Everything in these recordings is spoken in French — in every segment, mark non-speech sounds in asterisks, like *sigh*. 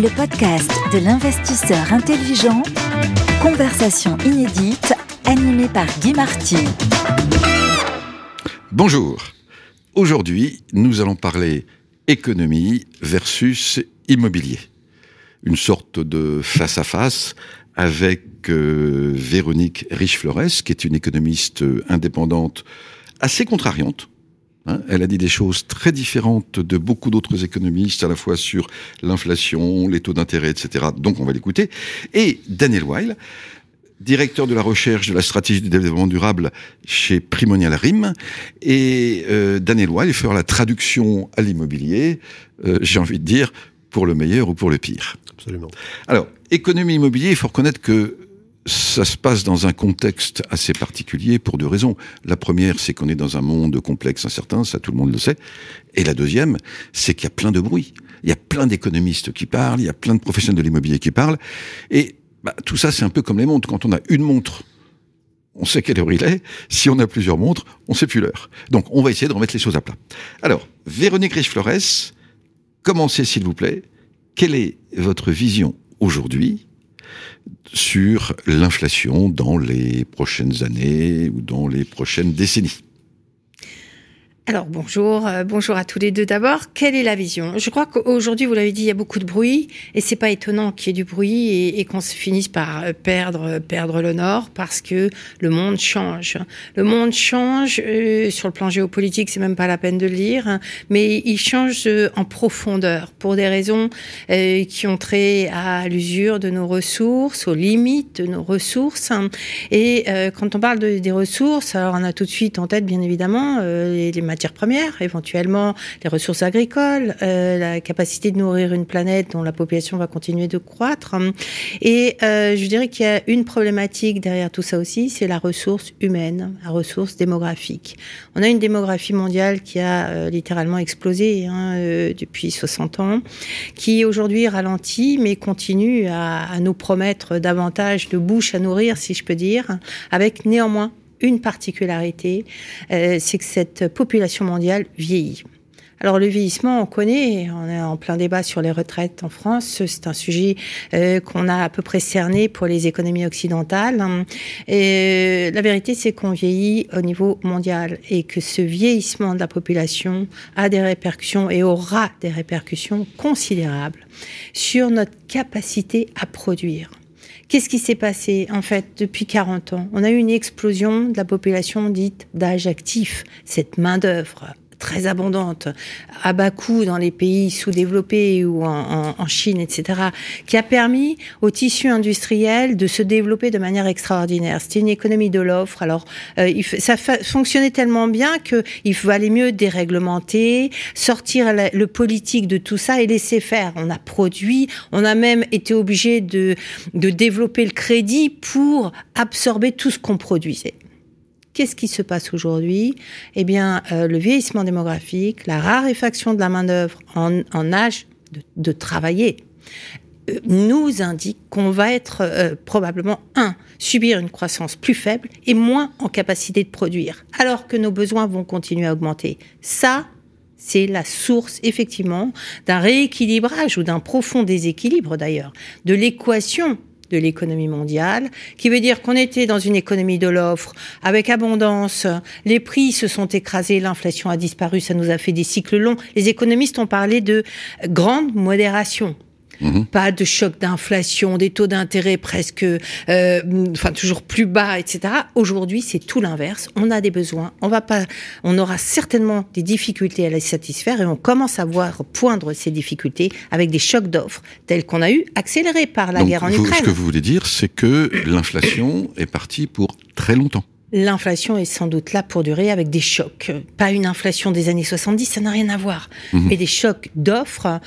le podcast de l'investisseur intelligent, conversation inédite animée par Guy Marty. Bonjour. Aujourd'hui, nous allons parler économie versus immobilier. Une sorte de face-à-face avec euh, Véronique Riche-Flores, qui est une économiste indépendante assez contrariante, Hein, elle a dit des choses très différentes de beaucoup d'autres économistes, à la fois sur l'inflation, les taux d'intérêt, etc. Donc on va l'écouter. Et Daniel Weil, directeur de la recherche de la stratégie du développement durable chez Primonial RIM. Et euh, Daniel Weil fera la traduction à l'immobilier, euh, j'ai envie de dire, pour le meilleur ou pour le pire. Absolument. Alors, économie immobilier, il faut reconnaître que ça se passe dans un contexte assez particulier pour deux raisons. La première, c'est qu'on est dans un monde complexe, incertain, ça tout le monde le sait. Et la deuxième, c'est qu'il y a plein de bruit. Il y a plein d'économistes qui parlent, il y a plein de professionnels de l'immobilier qui parlent. Et bah, tout ça, c'est un peu comme les montres. Quand on a une montre, on sait quelle heure il est. Si on a plusieurs montres, on sait plus l'heure. Donc, on va essayer de remettre les choses à plat. Alors, Véronique Riche-Flores, commencez s'il vous plaît. Quelle est votre vision aujourd'hui sur l'inflation dans les prochaines années ou dans les prochaines décennies. Alors bonjour, euh, bonjour à tous les deux. D'abord, quelle est la vision? Je crois qu'aujourd'hui, vous l'avez dit, il y a beaucoup de bruit et c'est pas étonnant qu'il y ait du bruit et, qu'on se finisse par euh, perdre, euh, perdre le nord parce que le monde change. Le monde change euh, sur le plan géopolitique, c'est même pas la peine de le lire, hein, mais il change en profondeur pour des raisons qui ont trait à l'usure de nos ressources, aux limites de nos ressources. Hein. Et quand on parle de, des ressources, alors on a tout de suite en tête, bien évidemment, les, les matières premières, éventuellement les ressources agricoles, euh, la capacité de nourrir une planète dont la population va continuer de croître. Et euh, je dirais qu'il y a une problématique derrière tout ça aussi, c'est la ressource humaine, la ressource démographique. On a une démographie mondiale qui a euh, littéralement explosé hein, depuis 60 ans, qui aujourd'hui ralentit, mais continue à, à nous promettre davantage de bouches à nourrir, si je peux dire, avec néanmoins une particularité, euh, c'est que cette population mondiale vieillit. Alors le vieillissement, on connaît, on est en plein débat sur les retraites en France. C'est un sujet euh, qu'on a à peu près cerné pour les économies occidentales. Et la vérité, c'est qu'on vieillit au niveau mondial et que ce vieillissement de la population a des répercussions et aura des répercussions considérables sur notre capacité à produire. Qu'est-ce qui s'est passé en fait depuis 40 ans? On a eu une explosion de la population dite d'âge actif, cette main-d'œuvre très abondante, à bas coût dans les pays sous-développés ou en, Chine, etc., qui a permis au tissu industriel de se développer de manière extraordinaire. C'était une économie de l'offre. Alors, euh, ça fonctionnait tellement bien qu'il valait mieux déréglementer, sortir le politique de tout ça et laisser faire. On a produit, on a même été obligé de, de développer le crédit pour absorber tout ce qu'on produisait. Qu'est-ce qui se passe aujourd'hui? Eh bien, euh, le vieillissement démographique, la raréfaction de la main-d'œuvre en, âge de, de travailler euh, nous indique qu'on va être euh, probablement, un, subir une croissance plus faible et moins en capacité de produire, alors que nos besoins vont continuer à augmenter. Ça, c'est la source, effectivement, d'un rééquilibrage ou d'un profond déséquilibre, d'ailleurs, de l'équation de l'économie mondiale, qui veut dire qu'on était dans une économie de l'offre avec abondance, les prix se sont écrasés, l'inflation a disparu, ça nous a fait des cycles longs. Les économistes ont parlé de grande modération. Mmh. Pas de choc d'inflation, des taux d'intérêt presque, euh, enfin toujours plus bas, etc. Aujourd'hui, c'est tout l'inverse. On a des besoins, on va pas, on aura certainement des difficultés à les satisfaire et on commence à voir poindre ces difficultés avec des chocs d'offres tels qu'on a eu, accélérés par la Donc, guerre en vous, Ukraine. Ce que vous voulez dire, c'est que l'inflation est partie pour très longtemps. L'inflation est sans doute là pour durer avec des chocs. Pas une inflation des années 70, ça n'a rien à voir. Mhm. Mais des chocs d'offres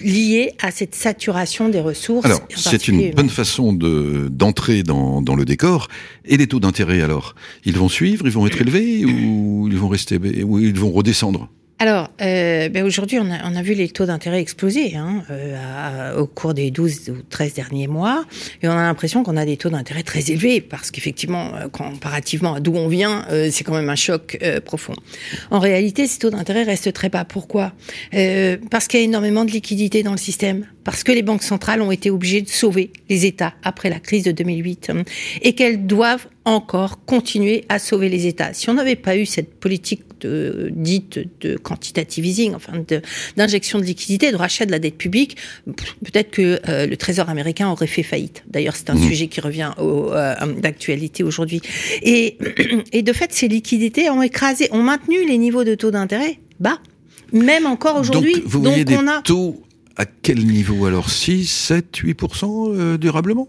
liés à cette saturation des ressources. Alors, c'est une bonne façon de, d'entrer dans, dans le décor. Et les taux d'intérêt, alors? Ils vont suivre, ils vont être élevés ou ils vont rester, ou ils vont redescendre? Alors, euh, ben aujourd'hui, on a, on a, vu les taux d'intérêt exploser hein, euh, au cours des 12 ou 13 derniers mois. Et on a l'impression qu'on a des taux d'intérêt très élevés, parce qu'effectivement, euh, comparativement à d'où on vient, euh, c'est quand même un choc euh, profond. En réalité, ces taux d'intérêt restent très bas. Pourquoi? Parce qu'il y a énormément de liquidités dans le système, parce que les banques centrales ont été obligées de sauver les États après la crise de 2008, hein, et qu'elles doivent encore continuer à sauver les États. Si on n'avait pas eu cette politique de, dite de quantitative easing, enfin d'injection de, liquidités, de rachat de la dette publique, peut-être que euh, le Trésor américain aurait fait faillite. D'ailleurs, c'est un mmh. sujet qui revient euh, d'actualité aujourd'hui. Et, *clears throat* et de fait, ces liquidités ont écrasé, ont maintenu les niveaux de taux d'intérêt bas, même encore aujourd'hui. Donc, vous voyez des taux à quel niveau? Alors 6, 7, 8% durablement?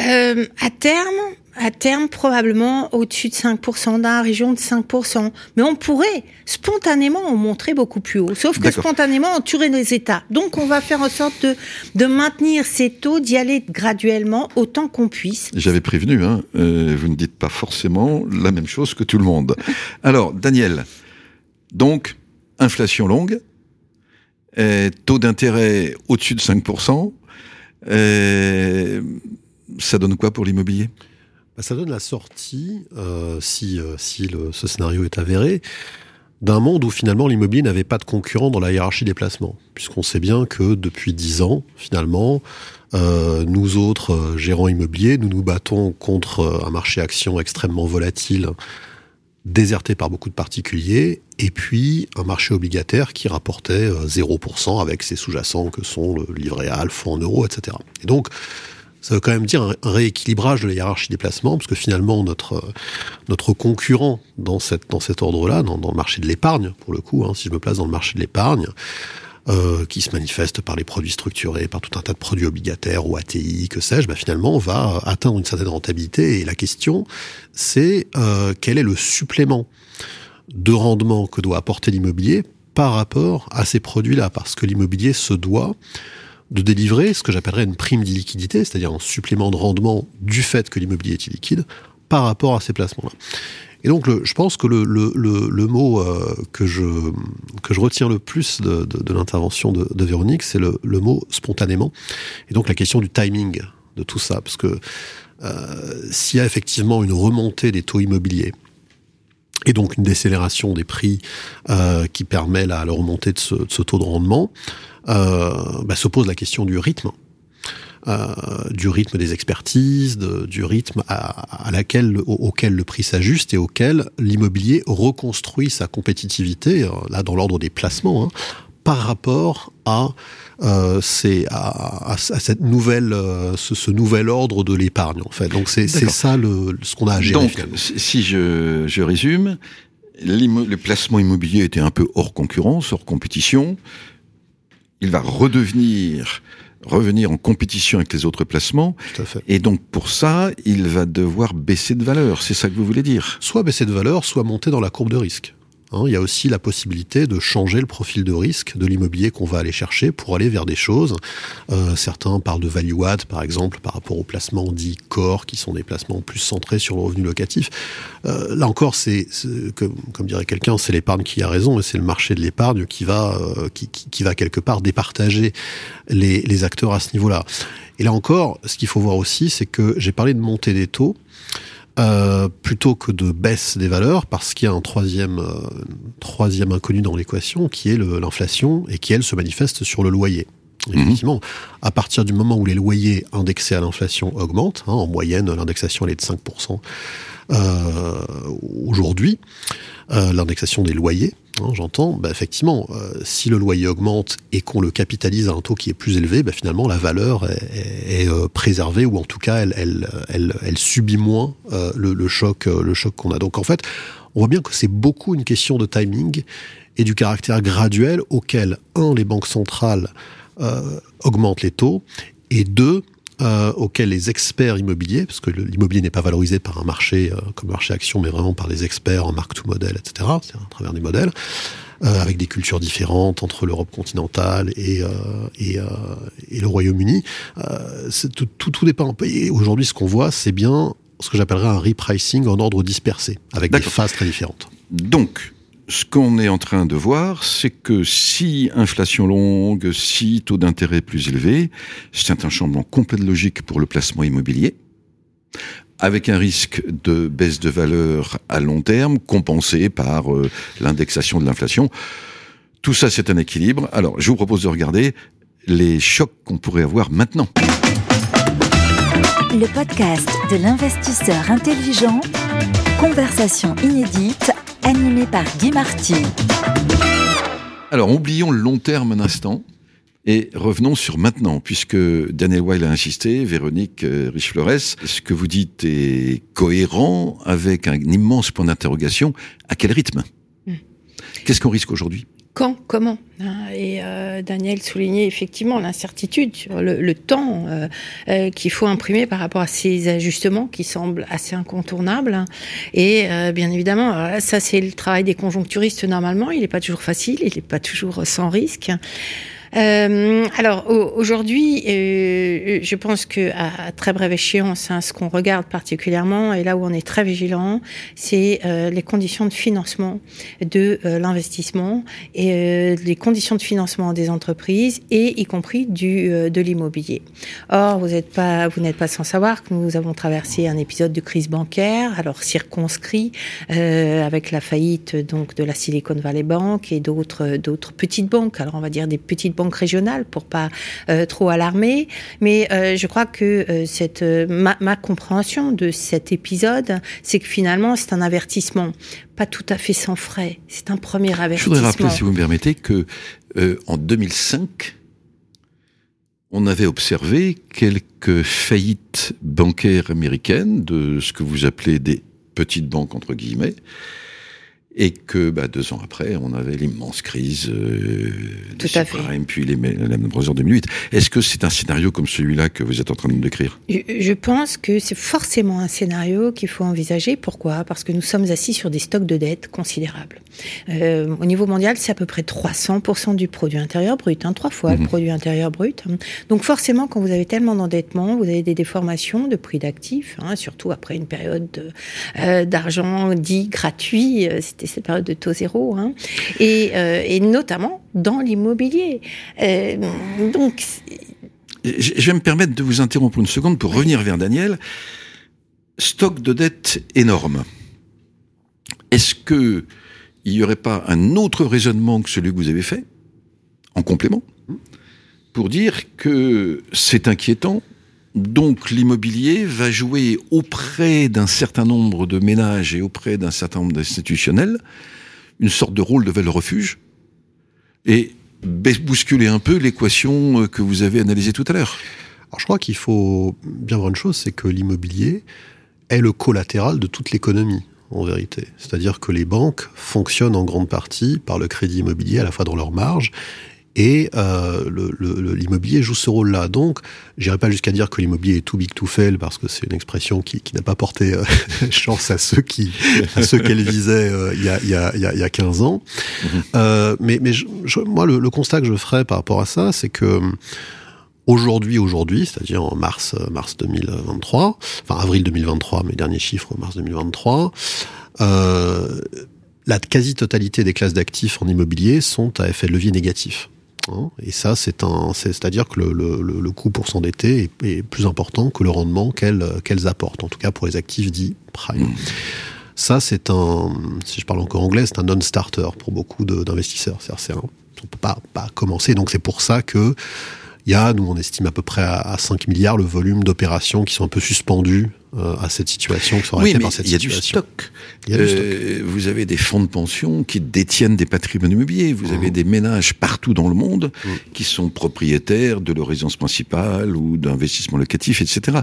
Euh, À terme, à terme, probablement au-dessus de 5%, dans la région de 5%. Mais on pourrait spontanément en montrer beaucoup plus haut. Sauf que spontanément, on tuerait les États. Donc, on va faire en sorte de, de maintenir ces taux, d'y aller graduellement autant qu'on puisse. J'avais prévenu, hein, euh, vous ne dites pas forcément la même chose que tout le monde. *laughs* Alors, Daniel, donc, inflation longue, euh, taux d'intérêt au-dessus de 5%, euh, ça donne quoi pour l'immobilier? Bah, ça donne la sortie, euh, si, euh, si le, ce scénario est avéré, d'un monde où finalement l'immobilier n'avait pas de concurrent dans la hiérarchie des placements. Puisqu'on sait bien que depuis dix ans, finalement, euh, nous autres gérants immobiliers, nous nous battons contre un marché action extrêmement volatile, déserté par beaucoup de particuliers, et puis un marché obligataire qui rapportait 0% avec ses sous-jacents que sont le livret A, le fonds en euros, etc. Et donc, ça veut quand même dire un, rééquilibrage de la hiérarchie des placements, parce que finalement notre notre concurrent dans cette dans cet ordre-là, dans, dans, le marché de l'épargne, pour le coup, hein, si je me place dans le marché de l'épargne, euh, qui se manifeste par les produits structurés, par tout un tas de produits obligataires ou ATI, que sais-je, bah finalement va atteindre une certaine rentabilité. Et la question, c'est euh, quel est le supplément de rendement que doit apporter l'immobilier par rapport à ces produits-là, parce que l'immobilier se doit de délivrer ce que j'appellerais une prime d'illiquidité, c'est-à-dire un supplément de rendement du fait que l'immobilier est illiquide par rapport à ces placements-là. Et donc, je pense que le, le, le, mot euh, que, je, que je retiens le plus de, l'intervention de, de, Véronique, c'est le, mot spontanément. Et donc, la question du timing de tout ça. Parce que euh, s'il y a effectivement une remontée des taux immobiliers, et donc une décélération des prix euh, qui permet la, remontée de ce, de ce, taux de rendement, euh, bah, se pose la question du rythme. Euh, du rythme des expertises, du rythme à, à laquelle, auquel le prix s'ajuste et auquel l'immobilier reconstruit sa compétitivité, euh, là dans l'ordre des placements, hein, par rapport à, euh, c'est à, à, cette nouvelle, euh, ce, ce, nouvel ordre de l'épargne en fait. Donc c'est ça le, ce qu'on a à gérer. Donc si je, je résume, le placement immobilier était un peu hors concurrence, hors compétition il va redevenir revenir en compétition avec les autres placements. Et donc pour ça, il va devoir baisser de valeur. C'est ça que vous voulez dire? Soit baisser de valeur, soit monter dans la courbe de risque. Hein, il y a aussi la possibilité de changer le profil de risque de l'immobilier qu'on va aller chercher pour aller vers des choses. Euh, certains parlent de value add, par exemple, par rapport aux placements dits core, qui sont des placements plus centrés sur le revenu locatif. Euh, là encore, c'est comme, dirait quelqu'un, c'est l'épargne qui a raison, et c'est le marché de l'épargne qui va euh, qui, va quelque part départager les acteurs à ce niveau-là. Et là encore, ce qu'il faut voir aussi, c'est que j'ai parlé de montée des taux. Euh, plutôt que de baisse des valeurs, parce qu'il y a un troisième, euh, troisième inconnu dans l'équation, qui est l'inflation, et qui, elle, se manifeste sur le loyer. Mhm. Effectivement, à partir du moment où les loyers indexés à l'inflation augmentent, hein, en moyenne, l'indexation elle est de 5% euh, aujourd'hui, euh, l'indexation des loyers, hein, j'entends, bah, effectivement, euh, si le loyer augmente et qu'on le capitalise à un taux qui est plus élevé, bah, finalement la valeur est, euh, préservée ou en tout cas elle, subit moins euh, le, choc, le choc qu'on a. Donc en fait, on voit bien que c'est beaucoup une question de timing et du caractère graduel auquel un les banques centrales augmentent les taux et deux euh, auxquels les experts immobiliers, parce que l'immobilier n'est pas valorisé par un marché euh, comme marché action, mais vraiment par des experts en marque to modèle, etc., c'est à travers des modèles, euh, avec des cultures différentes entre l'Europe continentale et, euh, et, euh, et, le Royaume-Uni. Euh, tout, tout, tout dépend. Et aujourd'hui, ce qu'on voit, c'est bien ce que j'appellerais un repricing en ordre dispersé, avec des phases très différentes. Donc, ce qu'on est en train de voir, c'est que si inflation longue, si taux d'intérêt plus élevé, c'est un chambement complet de logique pour le placement immobilier, avec un risque de baisse de valeur à long terme, compensé par euh, l'indexation de l'inflation. Tout ça, c'est un équilibre. Alors, je vous propose de regarder les chocs qu'on pourrait avoir maintenant. Le podcast de l'investisseur intelligent, conversation inédite par Guy Marty. Alors, oublions le long terme un instant et revenons sur maintenant, puisque Daniel Weil a insisté, Véronique euh, Riche-Flores, ce que vous dites est cohérent avec un immense point d'interrogation. À quel rythme? Hmm. Qu'est-ce qu'on risque aujourd'hui? Quand, comment hein, Et euh, Daniel soulignait effectivement l'incertitude sur le, temps euh, euh, qu'il faut imprimer par rapport à ces ajustements qui semblent assez incontournables. Et bien évidemment, ça c'est le travail des conjoncturistes normalement. Il n'est pas toujours facile, il n'est pas toujours sans risque. Euh, alors aujourd'hui, euh, je pense que à, très brève échéance, hein, ce qu'on regarde particulièrement et là où on est très vigilant, c'est euh, les conditions de financement de euh, l'investissement et euh, les conditions de financement des entreprises et y compris du de l'immobilier. Or, vous n'êtes pas vous n'êtes pas sans savoir que nous avons traversé un épisode de crise bancaire, alors circonscrit avec la faillite donc de la Silicon Valley Bank et d'autres d'autres petites banques. Alors on va dire des petites banques régionale pour pas euh, trop alarmer. Mais euh, je crois que euh, cette ma, ma, compréhension de cet épisode, c'est que finalement c'est un avertissement, pas tout à fait sans frais. C'est un premier avertissement. Je voudrais rappeler, si vous me permettez, que en 2005 on avait observé quelques faillites bancaires américaines de ce que vous appelez des petites banques entre guillemets, et que bah, deux ans après, on avait l'immense crise euh, à fait. puis les, la en 2008. Est-ce que c'est un scénario comme celui-là que vous êtes en train de décrire? Je pense que c'est forcément un scénario qu'il faut envisager. Pourquoi? Parce que nous sommes assis sur des stocks de dettes considérables. Euh, au niveau mondial, c'est à peu près 300% du produit intérieur brut, hein, trois fois le mhm. produit intérieur brut. Donc forcément, quand vous avez tellement d'endettement, vous avez des déformations de prix d'actifs, hein, surtout après une période euh, d'argent dit gratuit. Euh, c'était cette période de taux zéro, hein, et, euh, et, notamment dans l'immobilier. Euh, donc, je vais me permettre de vous interrompre une seconde pour revenir vers Daniel. Stock de dette énorme. Est-ce que il n'y aurait pas un autre raisonnement que celui que vous avez fait, en complément, pour dire que c'est inquiétant, donc l'immobilier va jouer auprès d'un certain nombre de ménages et auprès d'un certain nombre d'institutionnels une sorte de rôle de le refuge et bousculer un peu l'équation euh, que vous avez analysée tout à l'heure. Alors je crois qu'il faut bien voir une chose, c'est que l'immobilier est le collatéral de toute l'économie en vérité. C'est-à-dire que les banques fonctionnent en grande partie par le crédit immobilier, à la fois dans leur marge et euh, l'immobilier joue ce rôle-là. Donc, j'irai pas jusqu'à dire que l'immobilier est too big to fail, parce que c'est une expression qui, qui n'a pas porté euh, *laughs* chance à ceux qui, à ceux qu'elle visait euh, il, y a, il, y a, il y a 15 ans. Euh, mais mais je, moi, le, le, constat que je ferais par rapport à ça, c'est que aujourd'hui, aujourd'hui, c'est-à-dire en mars, mars 2023, enfin avril 2023, mes derniers chiffres, mars 2023, euh, la quasi-totalité des classes d'actifs en immobilier sont à effet de levier négatif. Hein, et ça, c'est un, c'est-à-dire que le, le, le coût pour s'endetter est, est, plus important que le rendement qu'elles qu'elles apportent, en tout cas pour les actifs dits prime. Mmh. Ça, c'est un, si je parle encore anglais, c'est un non-starter pour beaucoup d'investisseurs. C'est-à-dire, on peut pas, pas commencer. Donc c'est pour ça que il y a, nous on estime à peu près à, à 5 milliards le volume d'opérations qui sont un peu suspendues euh, à cette situation, qui sont oui, par cette il y a Du stock. Il y a du stock. Euh, vous avez des fonds de pension qui détiennent des patrimoines immobiliers. Vous mmh. avez des ménages partout dans le monde mmh. qui sont propriétaires de leur résidence principale ou d'investissements locatifs, etc.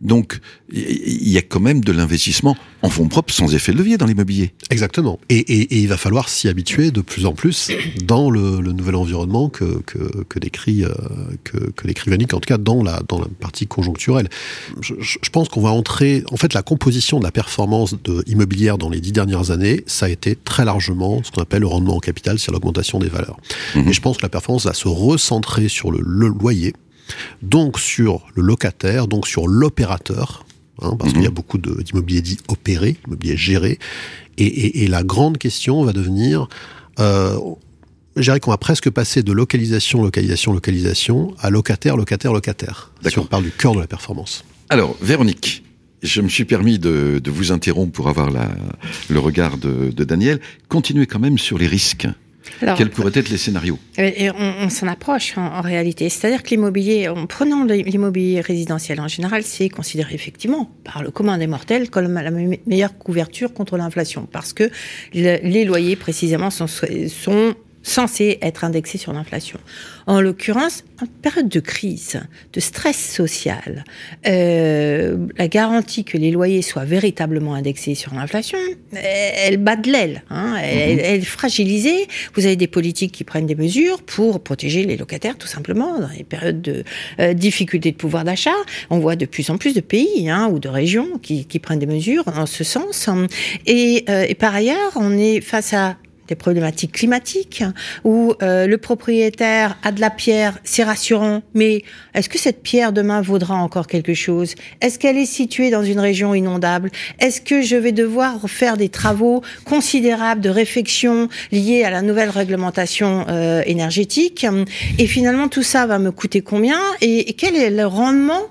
Donc, il y a quand même de l'investissement en fonds propres sans effet de levier dans l'immobilier. Exactement. Et, et, et, il va falloir s'y habituer de plus en plus dans le, le nouvel environnement que, que, que décrit, euh, que, que décrit Vanik, en tout cas dans la, dans la partie conjoncturelle. Je, je pense qu'on va en en fait, la composition de la performance de immobilière dans les dix dernières années, ça a été très largement ce qu'on appelle le rendement en capital, c'est l'augmentation des valeurs. Mmh. Et je pense que la performance va se recentrer sur le, le loyer, donc sur le locataire, donc sur l'opérateur, Hein, parce mmh. qu'il y a beaucoup d'immobilier dit opéré, immobilier géré, Et, la grande question va devenir, euh, je dirais qu'on va presque passer de localisation, localisation, localisation à locataire, locataire, locataire. Si on parle du cœur de la performance. Alors, Véronique, je me suis permis de, vous interrompre pour avoir la, le regard de, de Daniel. Continuez quand même sur les risques. Quels pourraient être les scénarios? et On, s'en approche en, réalité. C'est-à-dire que l'immobilier, en prenant l'immobilier résidentiel en général, c'est considéré effectivement par le commun des mortels comme la meilleure couverture contre l'inflation. Parce que les loyers, précisément, sont, sont censé être indexé sur l'inflation. En l'occurrence, en période de crise, de stress social, euh, la garantie que les loyers soient véritablement indexés sur l'inflation, elle bat de l'aile, hein, elle, elle, est fragilisée. Vous avez des politiques qui prennent des mesures pour protéger les locataires, tout simplement, dans les périodes de euh, difficulté de pouvoir d'achat. On voit de plus en plus de pays hein, ou de régions qui, qui, prennent des mesures en ce sens. Et, euh, et par ailleurs, on est face à des problématiques climatiques, où euh, le propriétaire a de la pierre, c'est rassurant, mais est-ce que cette pierre demain vaudra encore quelque chose? Est-ce qu'elle est située dans une région inondable? Est-ce que je vais devoir faire des travaux considérables de réfection liés à la nouvelle réglementation euh, énergétique? Et finalement, tout ça va me coûter combien? Et quel est le rendement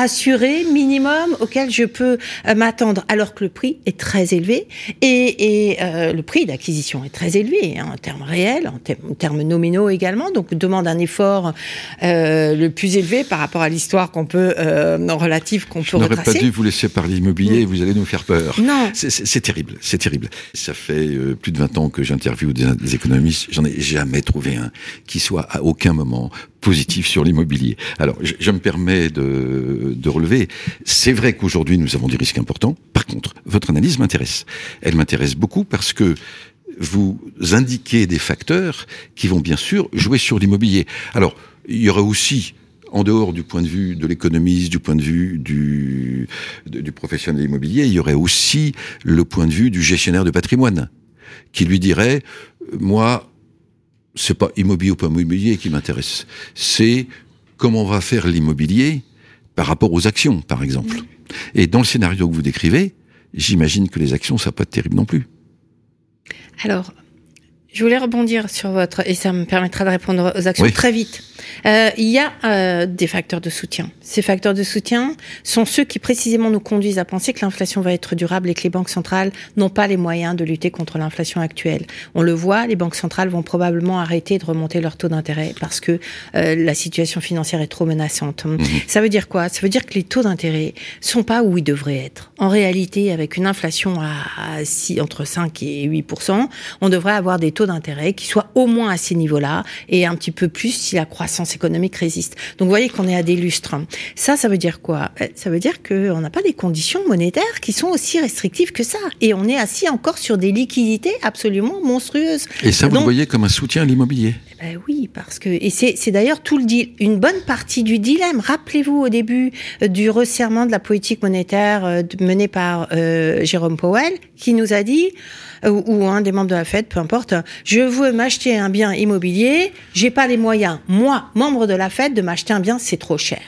assuré minimum auquel je peux euh, m'attendre, alors que le prix est très élevé et, et euh, le prix d'acquisition est très élevé hein, en termes réels, en, termes nominaux également, donc demande un effort euh, le plus élevé par rapport à l'histoire qu'on peut euh, relative qu'on peut retracer. Je n'aurais pas dû vous laisser parler immobilier, mm. vous allez nous faire peur. Non, c'est terrible, c'est terrible. Ça fait euh, plus de 20 ans que j'interviewe des, des économistes, j'en ai jamais trouvé un qui soit à aucun moment positif sur l'immobilier. Alors, je, me permets de, de relever, c'est vrai qu'aujourd'hui nous avons des risques importants. Par contre, votre analyse m'intéresse. Elle m'intéresse beaucoup parce que vous indiquez des facteurs qui vont bien sûr jouer sur l'immobilier. Alors, il y aurait aussi en dehors du point de vue de l'économiste, du point de vue du, du professionnel immobilier, il y aurait aussi le point de vue du gestionnaire de patrimoine, qui lui dirait, moi, c'est pas immobilier ou pas immobilier qui m'intéresse. C'est comment on va faire l'immobilier par rapport aux actions, par exemple. Et dans le scénario que vous décrivez, j'imagine que les actions, ça peut pas être terrible non plus. Alors, je voulais rebondir sur votre, et ça me permettra de répondre aux actions très vite. Euh, il y a euh, des facteurs de soutien. Ces facteurs de soutien sont ceux qui précisément nous conduisent à penser que l'inflation va être durable et que les banques centrales n'ont pas les moyens de lutter contre l'inflation actuelle. On le voit, les banques centrales vont probablement arrêter de remonter leur taux d'intérêt parce que euh, la situation financière est trop menaçante. Mhm. Ça veut dire quoi? Ça veut dire que les taux d'intérêt sont pas où ils devraient être. En réalité, avec une inflation à, à 6, entre 5 et 8 on devrait avoir des taux d'intérêt qui soient au moins à ces niveaux-là et un petit peu plus si la croissance économique résiste. Donc vous voyez qu'on est à des lustres. Ça, ça veut dire quoi? Euh, Ça veut dire qu'on n'a pas des conditions monétaires qui sont aussi restrictives que ça. Et on est assis encore sur des liquidités absolument monstrueuses. Et ça, vous le voyez comme un soutien à l'immobilier? Eh ben oui, parce que et c'est d'ailleurs tout le une bonne partie du dilemme. Rappelez-vous au début euh, du resserrement de la politique monétaire euh, menée par Jérôme Powell, qui nous a dit ou, un des membres de la Fed, peu importe, je veux m'acheter un bien immobilier, j'ai pas les moyens, moi, membre de la Fed, de m'acheter un bien, c'est trop cher.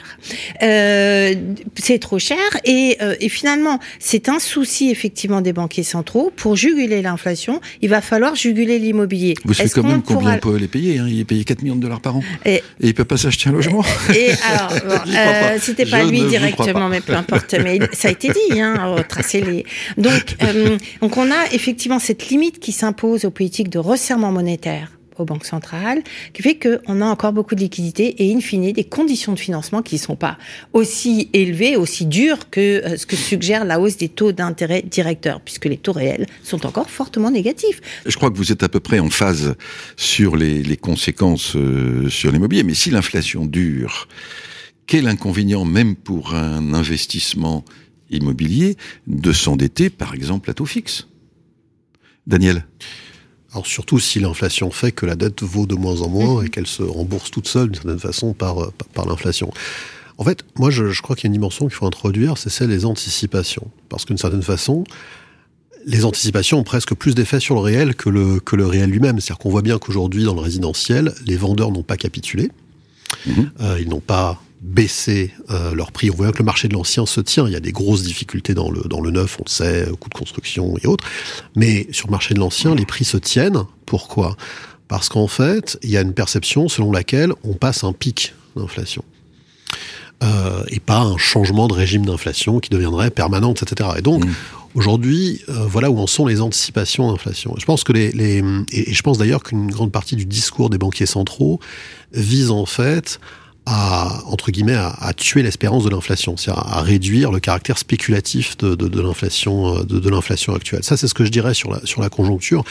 Euh, c'est trop cher et, euh, et finalement, c'est un souci effectivement des banquiers centraux. Pour juguler l'inflation, il va falloir juguler l'immobilier. Vous savez quand même combien pourra... peut les payer hein? Il est payé 4 millions de dollars par an. Et, et il peut pas s'acheter un logement? Et alors, *laughs* euh, c'était pas lui directement, mais peu importe. Mais ça a été dit, hein, retracer les. Donc, euh, donc on a effectivement cette limite qui s'impose aux politiques de resserrement monétaire aux banques centrales, qui fait qu'on a encore beaucoup de liquidités et in fine des conditions de financement qui ne sont pas aussi élevées, aussi dures que euh, ce que suggère la hausse des taux d'intérêt directeurs, puisque les taux réels sont encore fortement négatifs. Je crois que vous êtes à peu près en phase sur les, les conséquences euh, sur l'immobilier, mais si l'inflation dure, quel inconvénient même pour un investissement immobilier de s'endetter par exemple à taux fixe? Daniel alors surtout si l'inflation fait que la dette vaut de moins en moins mhm. et qu'elle se rembourse toute seule d'une certaine façon par, euh, par, l'inflation. En fait, moi je, je crois qu'il y a une dimension qu'il faut introduire, c'est celle des anticipations. Parce qu'une certaine façon, les anticipations ont presque plus d'effet sur le réel que le, que le réel lui-même. C'est-à-dire qu'on voit bien qu'aujourd'hui, dans le résidentiel, les vendeurs n'ont pas capitulé. Mhm. Euh, ils n'ont pas baisser euh, leur prix. On voit que le marché de l'ancien se tient. Il y a des grosses difficultés dans le, dans le neuf, on le sait, coûts de construction et autres. Mais sur le marché de l'ancien, les prix se tiennent. Pourquoi? Parce qu'en fait, il y a une perception selon laquelle on passe un pic d'inflation. Euh, et pas un changement de régime d'inflation qui deviendrait permanente, etc. Et donc, mmh. aujourd'hui, euh, voilà où en sont les anticipations d'inflation. Je pense que les, les et je pense d'ailleurs qu'une grande partie du discours des banquiers centraux vise en fait à entre guillemets à, tuer l'espérance de l'inflation, c'est-à-dire à réduire le caractère spéculatif de, de, de l'inflation euh, de, de l'inflation actuelle. Ça, c'est ce que je dirais sur la sur la conjoncture,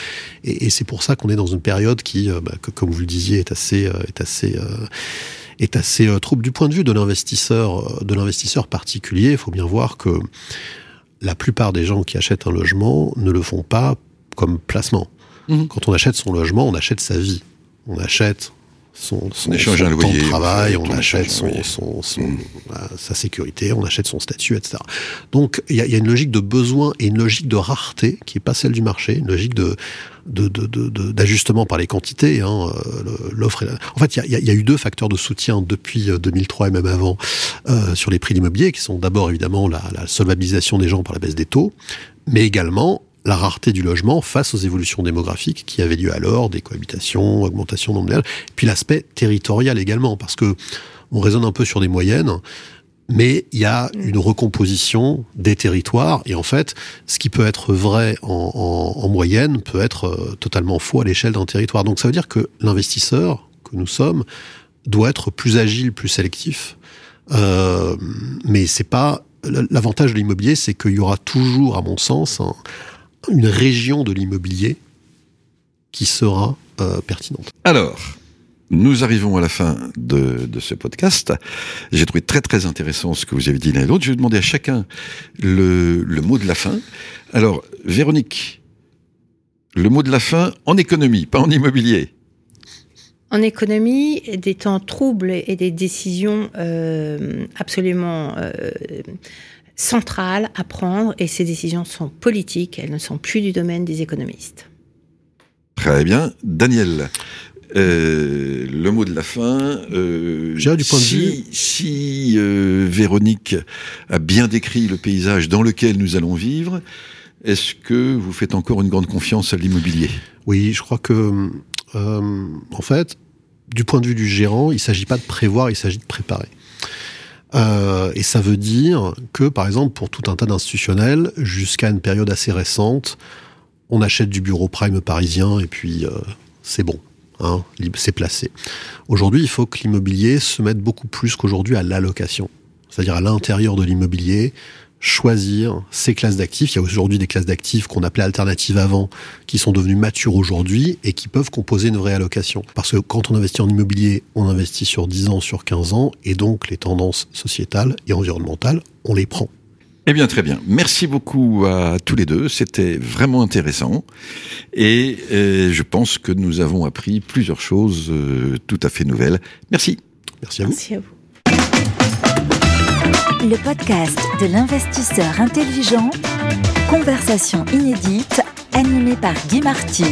et, et c'est pour ça qu'on est dans une période qui, euh, bah, que, comme vous le disiez, est assez euh, est assez est assez trouble du point de vue de l'investisseur de l'investisseur particulier. Il faut bien voir que la plupart des gens qui achètent un logement ne le font pas comme placement. Mmh. Quand on achète son logement, on achète sa vie. On achète son, son, son temps de travail, on, achète son, son, son mm. sa sécurité, on achète son statut, etc. Donc il y a, y a, une logique de besoin et une logique de rareté qui est pas celle du marché, une logique de d'ajustement par les quantités. Hein, euh, l'offre. En fait, il y a, y a, eu deux facteurs de soutien depuis 2003 euh, et même avant euh, sur les prix de l'immobilier, qui sont d'abord évidemment la, la solvabilisation des gens par la baisse des taux, mais également la rareté du logement face aux évolutions démographiques qui avaient lieu alors, des cohabitations, augmentation nominale, puis l'aspect territorial également, parce que on raisonne un peu sur des moyennes, mais il y a une recomposition des territoires, et en fait, ce qui peut être vrai en, en, moyenne peut être euh, totalement faux à l'échelle d'un territoire. Donc ça veut dire que l'investisseur que nous sommes doit être plus agile, plus sélectif, euh, mais c'est pas l'avantage de l'immobilier, c'est qu'il y aura toujours, à mon sens, un, une région de l'immobilier qui sera euh, pertinente. Alors, nous arrivons à la fin de, de ce podcast. J'ai trouvé très très intéressant ce que vous avez dit l'un et l'autre. Je vais demander à chacun le, le mot de la fin. Alors, Véronique, le mot de la fin en économie, pas en immobilier. En économie, des temps troubles et des décisions euh, absolument euh, centrale à prendre et ces décisions sont politiques, elles ne sont plus du domaine des économistes. Très bien. Daniel, euh, le mot de la fin. Euh, du point si, de vue. Si euh, Véronique a bien décrit le paysage dans lequel nous allons vivre, est-ce que vous faites encore une grande confiance à l'immobilier? Oui, je crois que, euh, en fait, du point de vue du gérant, il ne s'agit pas de prévoir, il s'agit de préparer. Euh, et ça veut dire que, par exemple, pour tout un tas d'institutionnels, jusqu'à une période assez récente, on achète du bureau prime parisien et puis euh, c'est bon, hein, c'est placé. Aujourd'hui, il faut que l'immobilier se mette beaucoup plus qu'aujourd'hui à l'allocation, c'est-à-dire à, à l'intérieur de l'immobilier, choisir ces classes d'actifs. Il y a aujourd'hui des classes d'actifs qu'on appelait alternatives avant, qui sont devenues matures aujourd'hui et qui peuvent composer une vraie allocation. Parce que quand on investit en immobilier, on investit sur 10 ans, sur 15 ans, et donc les tendances sociétales et environnementales, on les prend. Eh bien, très bien. Merci beaucoup à tous les deux. C'était vraiment intéressant. Et euh, je pense que nous avons appris plusieurs choses euh, tout à fait nouvelles. Merci. Merci à vous. Merci à vous le podcast de l'investisseur intelligent, conversation inédite, animée par Guy Marty.